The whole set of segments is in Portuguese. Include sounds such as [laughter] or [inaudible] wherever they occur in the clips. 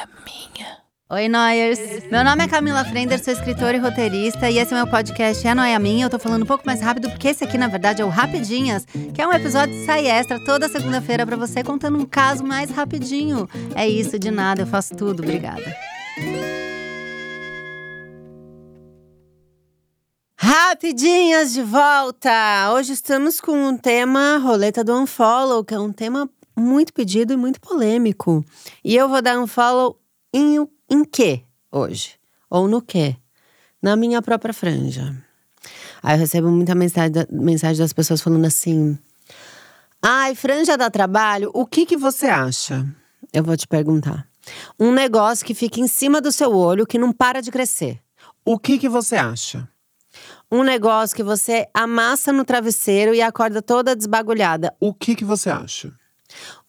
é minha. Oi, Noyers! Meu nome é Camila Frender, sou escritora e roteirista, e esse é meu podcast É Noia Minha. Eu tô falando um pouco mais rápido, porque esse aqui, na verdade, é o Rapidinhas, que é um episódio de sai extra toda segunda-feira para você, contando um caso mais rapidinho. É isso, de nada, eu faço tudo. Obrigada. Rapidinhas de volta! Hoje estamos com um tema Roleta do Unfollow, que é um tema muito pedido e muito polêmico. E eu vou dar um follow em, em quê hoje? Ou no quê? Na minha própria franja. Aí eu recebo muita mensagem, mensagem das pessoas falando assim: Ai, franja dá trabalho, o que, que você acha? Eu vou te perguntar. Um negócio que fica em cima do seu olho que não para de crescer. O que, que você acha? Um negócio que você amassa no travesseiro e acorda toda desbagulhada. O que, que você acha?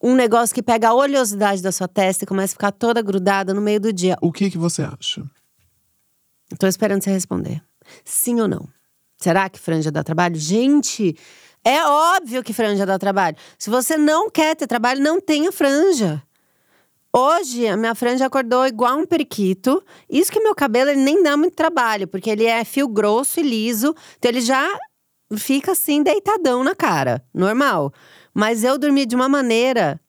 Um negócio que pega a oleosidade da sua testa e começa a ficar toda grudada no meio do dia. O que, que você acha? Tô esperando você responder. Sim ou não? Será que franja dá trabalho? Gente, é óbvio que franja dá trabalho. Se você não quer ter trabalho, não tenha franja. Hoje, a minha franja acordou igual um periquito. Isso que meu cabelo ele nem dá muito trabalho, porque ele é fio grosso e liso. Então ele já fica assim, deitadão na cara. Normal. Mas eu dormi de uma maneira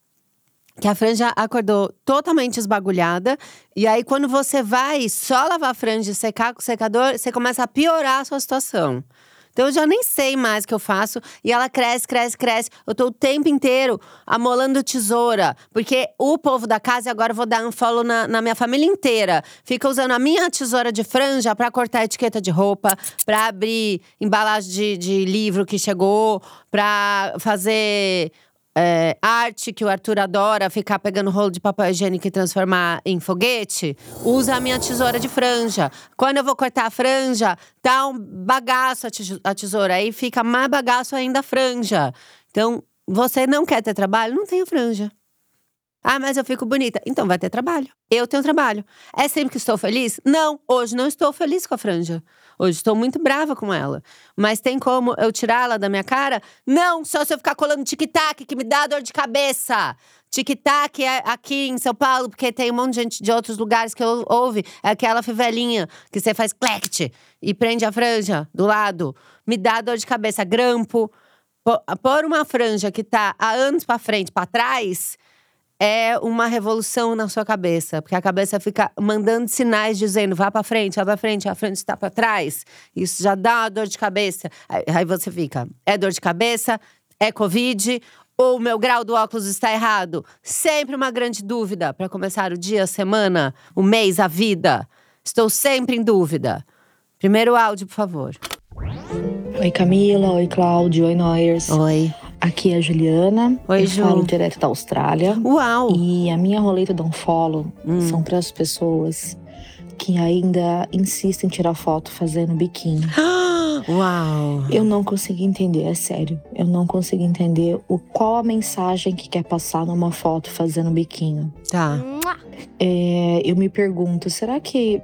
que a franja acordou totalmente esbagulhada. E aí, quando você vai só lavar a franja e secar com o secador, você começa a piorar a sua situação. Então eu já nem sei mais o que eu faço. E ela cresce, cresce, cresce. Eu tô o tempo inteiro amolando tesoura. Porque o povo da casa, agora eu vou dar um follow na, na minha família inteira, fica usando a minha tesoura de franja para cortar etiqueta de roupa, para abrir embalagem de, de livro que chegou, para fazer é, arte que o Arthur adora, ficar pegando rolo de papel higiênico e transformar em foguete, usa a minha tesoura de franja. Quando eu vou cortar a franja, tá um bagaço a tesoura, aí fica mais bagaço ainda a franja. Então, você não quer ter trabalho? Não tenha franja. Ah, mas eu fico bonita. Então vai ter trabalho. Eu tenho trabalho. É sempre que estou feliz? Não, hoje não estou feliz com a franja. Hoje estou muito brava com ela. Mas tem como eu tirá-la da minha cara? Não, só se eu ficar colando tic-tac, que me dá dor de cabeça. Tic-tac é aqui em São Paulo, porque tem um monte de gente de outros lugares que ouve. É aquela fivelinha que você faz clect e prende a franja do lado. Me dá dor de cabeça. Grampo. Pôr uma franja que tá há anos para frente, para trás é uma revolução na sua cabeça, porque a cabeça fica mandando sinais dizendo vá para frente, vá para frente, a frente está para trás. Isso já dá uma dor de cabeça. Aí você fica, é dor de cabeça? É covid? Ou o meu grau do óculos está errado? Sempre uma grande dúvida para começar o dia, a semana, o mês, a vida. Estou sempre em dúvida. Primeiro áudio, por favor. Oi, Camila. Oi, Cláudio. Oi, Noyers. Oi. Aqui é a Juliana. Oi, eu Ju. falo direto da Austrália. Uau! E a minha roleta do unfollow Hum. são para as pessoas que ainda insistem em tirar foto fazendo biquíni. [gasps] Uau! Eu não consegui entender, é sério. Eu não consegui entender o qual a mensagem que quer passar numa foto fazendo biquíni. Tá. É, eu me pergunto, será que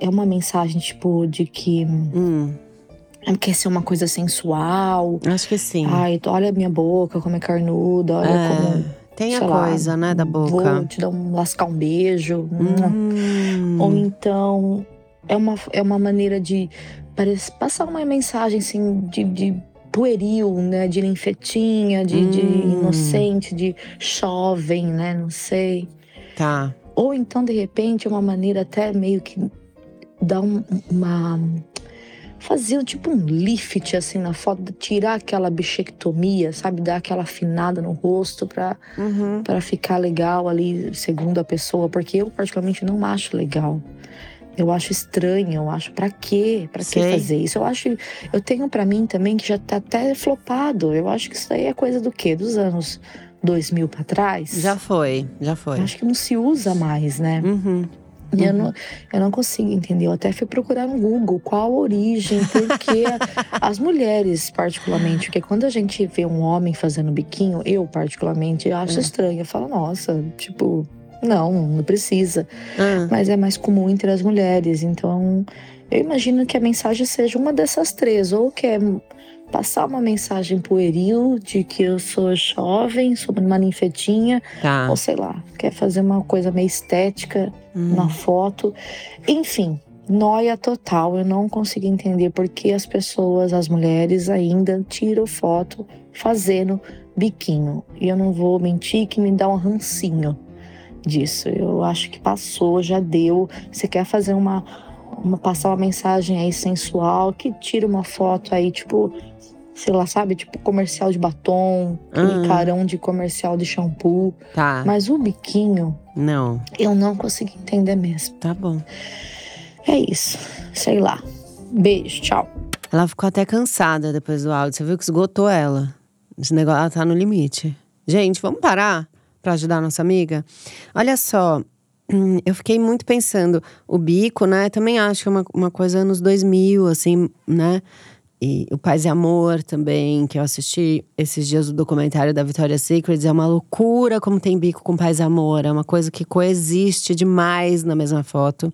é uma mensagem tipo de que Hum, quer ser uma coisa sensual? acho que sim. Ai, olha a minha boca, como é carnuda, olha É, como Tem a sei lá, coisa, né, da Vou boca. te dar um lascar um beijo. Hum. Ou então é uma, é uma maneira de parece, passar uma mensagem assim de, de pueril, né? De linfetinha, de, de Hum. inocente, de jovem, né? Não sei. Tá. Ou então, de repente, é uma maneira até meio que dar um- uma. Fazer tipo um lift assim na foto, tirar aquela bichectomia, sabe? Dar aquela afinada no rosto pra Uhum. para ficar legal ali, segundo a pessoa, porque eu particularmente não acho legal. Eu acho estranho, eu acho pra quê? Pra que fazer isso? Eu acho, eu tenho pra mim também que já tá até flopado. Eu acho que isso aí é coisa do quê? Dos anos 2000 pra trás? Já foi, já foi. Eu acho que não se usa mais, né? Uhum. E eu, não, eu não consigo entender. Eu até fui procurar no Google qual a origem, porque [laughs] as mulheres, particularmente, porque quando a gente vê um homem fazendo biquinho, eu, particularmente, eu acho É. estranho. Eu falo, nossa, tipo, não, não precisa. Ah, Mas é mais comum entre as mulheres. Então, eu imagino que a mensagem seja uma dessas três, ou que é passar uma mensagem pueril de que eu sou jovem, sou uma ninfetinha, Tá. ou sei lá, quer fazer uma coisa meio estética Hum. na foto. Enfim, noia total. Eu não consigo entender por que as pessoas, as mulheres, ainda tiram foto fazendo biquinho. E eu não vou mentir que me dá um rancinho disso. Eu acho que passou, já deu. Você quer fazer uma, uma passar uma mensagem aí sensual, que tira uma foto aí, tipo, sei lá, sabe, tipo comercial de batom, aquele Ah. carão de comercial de shampoo. Tá. Mas o biquinho, Não. eu não consegui entender mesmo. Tá bom. É isso. Sei lá. Beijo, tchau. Ela ficou até cansada depois do áudio. Você viu que esgotou ela. Esse negócio, ela tá no limite. Gente, vamos parar pra ajudar a nossa amiga? Olha só, eu fiquei muito pensando. O bico, né? Também acho que é uma, uma coisa anos 2000, assim, né? E o Paz e Amor também, que eu assisti esses dias o documentário da Victoria's Secret. É uma loucura como tem bico com Paz e Amor. É uma coisa que coexiste demais na mesma foto.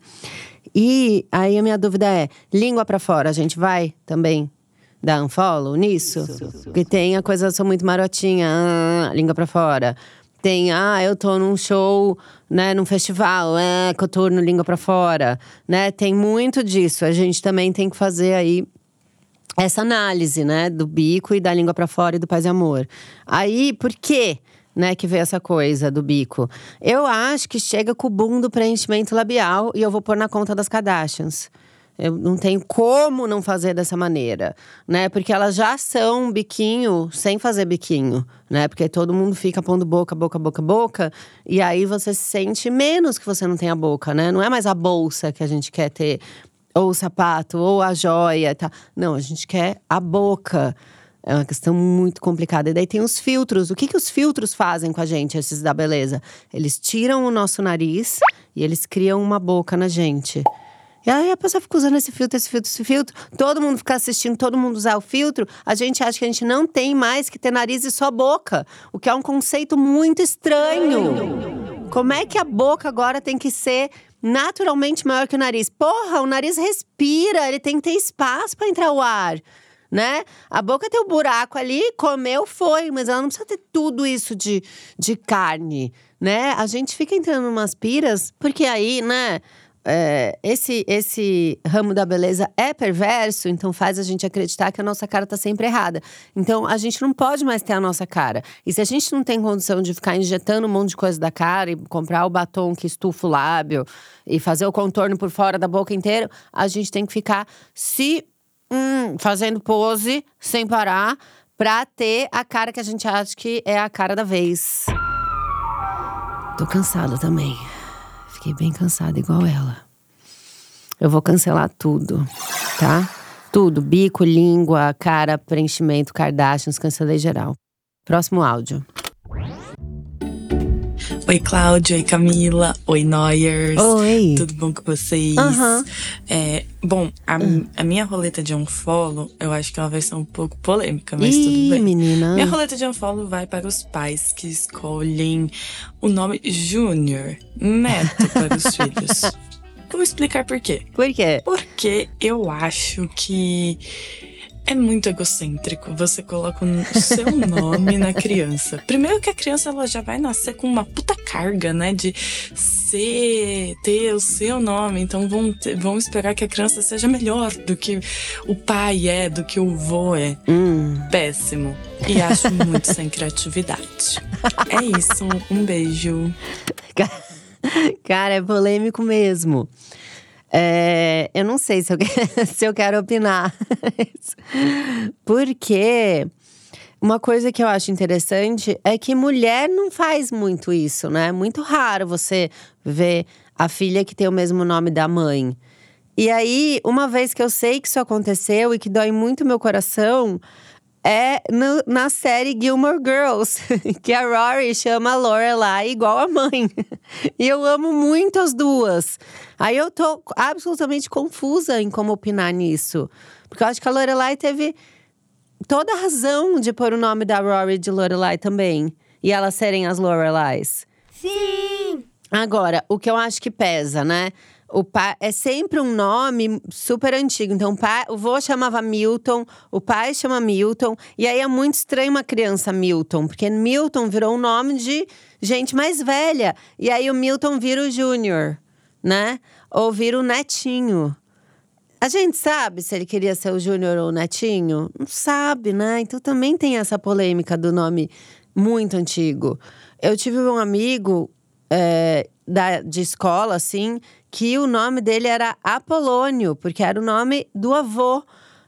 E aí a minha dúvida é: língua pra fora, a gente vai também dar unfollow nisso? Porque tem a coisa, eu sou muito marotinha, ah, língua pra fora. Tem, ah, eu tô num show, né, num festival, é, que eu tô no língua pra fora, né? Tem muito disso. A gente também tem que fazer aí essa análise, né, do bico e da língua pra fora e do paz e amor. Aí, por quê? Né, que veio essa coisa do bico. Eu acho que chega com o boom do preenchimento labial e eu vou pôr na conta das Kardashians. Eu não tenho como não fazer dessa maneira, né? Porque elas já são biquinho sem fazer biquinho, né? Porque todo mundo fica pondo boca, boca, boca, boca. E aí você se sente menos que você não tem a boca, né? Não é mais a bolsa que a gente quer ter, ou o sapato, ou a joia, tá? Não, a gente quer a boca. É uma questão muito complicada. E daí tem os filtros. O que, que os filtros fazem com a gente, esses da beleza? Eles tiram o nosso nariz e eles criam uma boca na gente. E aí a pessoa fica usando esse filtro, esse filtro, esse filtro. Todo mundo fica assistindo, todo mundo usar o filtro. A gente acha que a gente não tem mais que ter nariz e só boca. O que é um conceito muito estranho. Como é que a boca agora tem que ser naturalmente maior que o nariz? Porra, o nariz respira, ele tem que ter espaço para entrar o ar né? A boca tem um buraco ali, comeu, foi, mas ela não precisa ter tudo isso de, de carne, né? A gente fica entrando umas piras, porque aí, né? É, esse, esse ramo da beleza é perverso, então faz a gente acreditar que a nossa cara tá sempre errada. Então a gente não pode mais ter a nossa cara. E se a gente não tem condição de ficar injetando um monte de coisa da cara e comprar o batom que estufa o lábio e fazer o contorno por fora da boca inteira, a gente tem que ficar se hum, fazendo pose sem parar pra ter a cara que a gente acha que é a cara da vez. Tô cansada também. Fiquei bem cansada, igual ela. Eu vou cancelar tudo, tá? Tudo. Bico, língua, cara, preenchimento, Kardashians, cancelei geral. Próximo áudio. Oi, Cláudia. Oi, Camila. Oi, Noyers. Oi. Tudo bom com vocês? Aham. É, bom, a, a minha roleta de unfollow, eu acho que ela vai ser um pouco polêmica, mas tudo Ih, bem. menina. Minha roleta de unfollow vai para os pais que escolhem o nome Júnior Neto para os [laughs] filhos. Vou explicar por quê. Por quê? Porque eu acho que é muito egocêntrico. Você coloca o seu nome na criança. Primeiro que a criança ela já vai nascer com uma puta carga, né? De ser, ter o seu nome. Então vão, ter- vão esperar que a criança seja melhor do que o pai é, do que o vô é. Hum. Péssimo. E acho muito sem criatividade. É isso. Um beijo. Cara, é polêmico mesmo. É, eu não sei se eu, [laughs] se eu quero opinar. [laughs] Porque uma coisa que eu acho interessante é que mulher não faz muito isso, né? É muito raro você ver a filha que tem o mesmo nome da mãe. E aí, uma vez que eu sei que isso aconteceu e que dói muito meu coração, é no- na série Gilmore Girls, [laughs] que a Rory chama a Lorelai igual a mãe. [laughs] E eu amo muito as duas. Aí eu tô absolutamente confusa em como opinar nisso. Porque eu acho que a Lorelai teve toda a razão de pôr o nome da Rory de Lorelai também. E elas serem as Lorelais. Sim! Agora, o que eu acho que pesa, né? O pai é sempre um nome super antigo. Então, o, pai, o vô chamava Milton, o pai chama Milton. E aí é muito estranho uma criança Milton, porque Milton virou um nome de gente mais velha. E aí o Milton vira o Júnior, né? Ou vira o netinho. A gente sabe se ele queria ser o Júnior ou o Netinho? Não sabe, né? Então também tem essa polêmica do nome muito antigo. Eu tive um amigo é, da, de escola, assim, que o nome dele era Apolônio, porque era o nome do avô.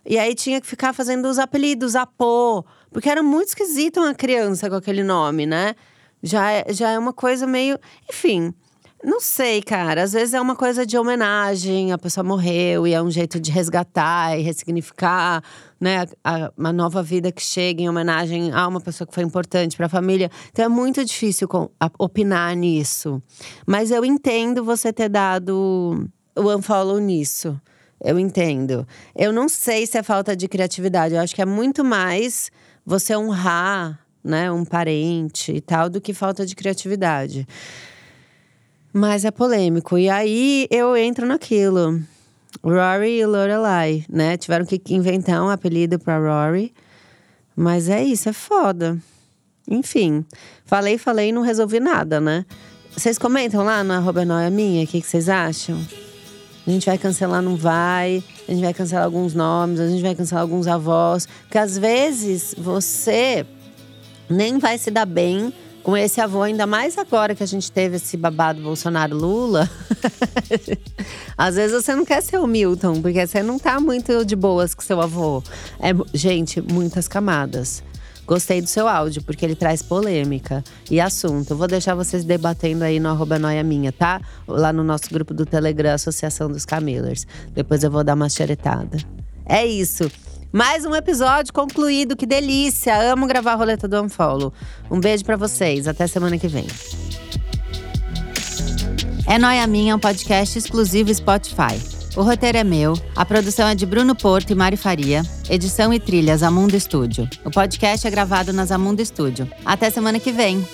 E aí tinha que ficar fazendo os apelidos, Apô, porque era muito esquisito uma criança com aquele nome, né? Já é, já é uma coisa meio. Enfim. Não sei, cara. Às vezes é uma coisa de homenagem, a pessoa morreu e é um jeito de resgatar e ressignificar, né, a, uma nova vida que chega em homenagem a uma pessoa que foi importante para a família. Então é muito difícil com, a, opinar nisso. Mas eu entendo você ter dado o unfollow nisso. Eu entendo. Eu não sei se é falta de criatividade. Eu acho que é muito mais você honrar, né, um parente e tal, do que falta de criatividade. Mas é polêmico. E aí eu entro naquilo. Rory e Lorelai, né? Tiveram que inventar um apelido pra Rory. Mas é isso, é foda. Enfim, falei, falei e não resolvi nada, né? Vocês comentam lá na noia minha, o que vocês acham? A gente vai cancelar, não vai. A gente vai cancelar alguns nomes, a gente vai cancelar alguns avós. Porque às vezes você nem vai se dar bem com esse avô, ainda mais agora que a gente teve esse babado Bolsonaro-Lula. [laughs] Às vezes você não quer ser o Milton, porque você não tá muito de boas com seu avô. É, gente, muitas camadas. Gostei do seu áudio, porque ele traz polêmica e assunto. vou deixar vocês debatendo aí no arroba noia minha, tá? Lá no nosso grupo do Telegram, Associação dos Camillers. Depois eu vou dar uma xeretada. É isso. Mais um episódio concluído, que delícia! Amo gravar a roleta do Unfollow. Um beijo para vocês, até semana que vem. É Noia Minha, um podcast exclusivo Spotify. O roteiro é meu, a produção é de Bruno Porto e Mari Faria, edição e trilhas Amundo Estúdio. O podcast é gravado nas Amundo Estúdio. Até semana que vem!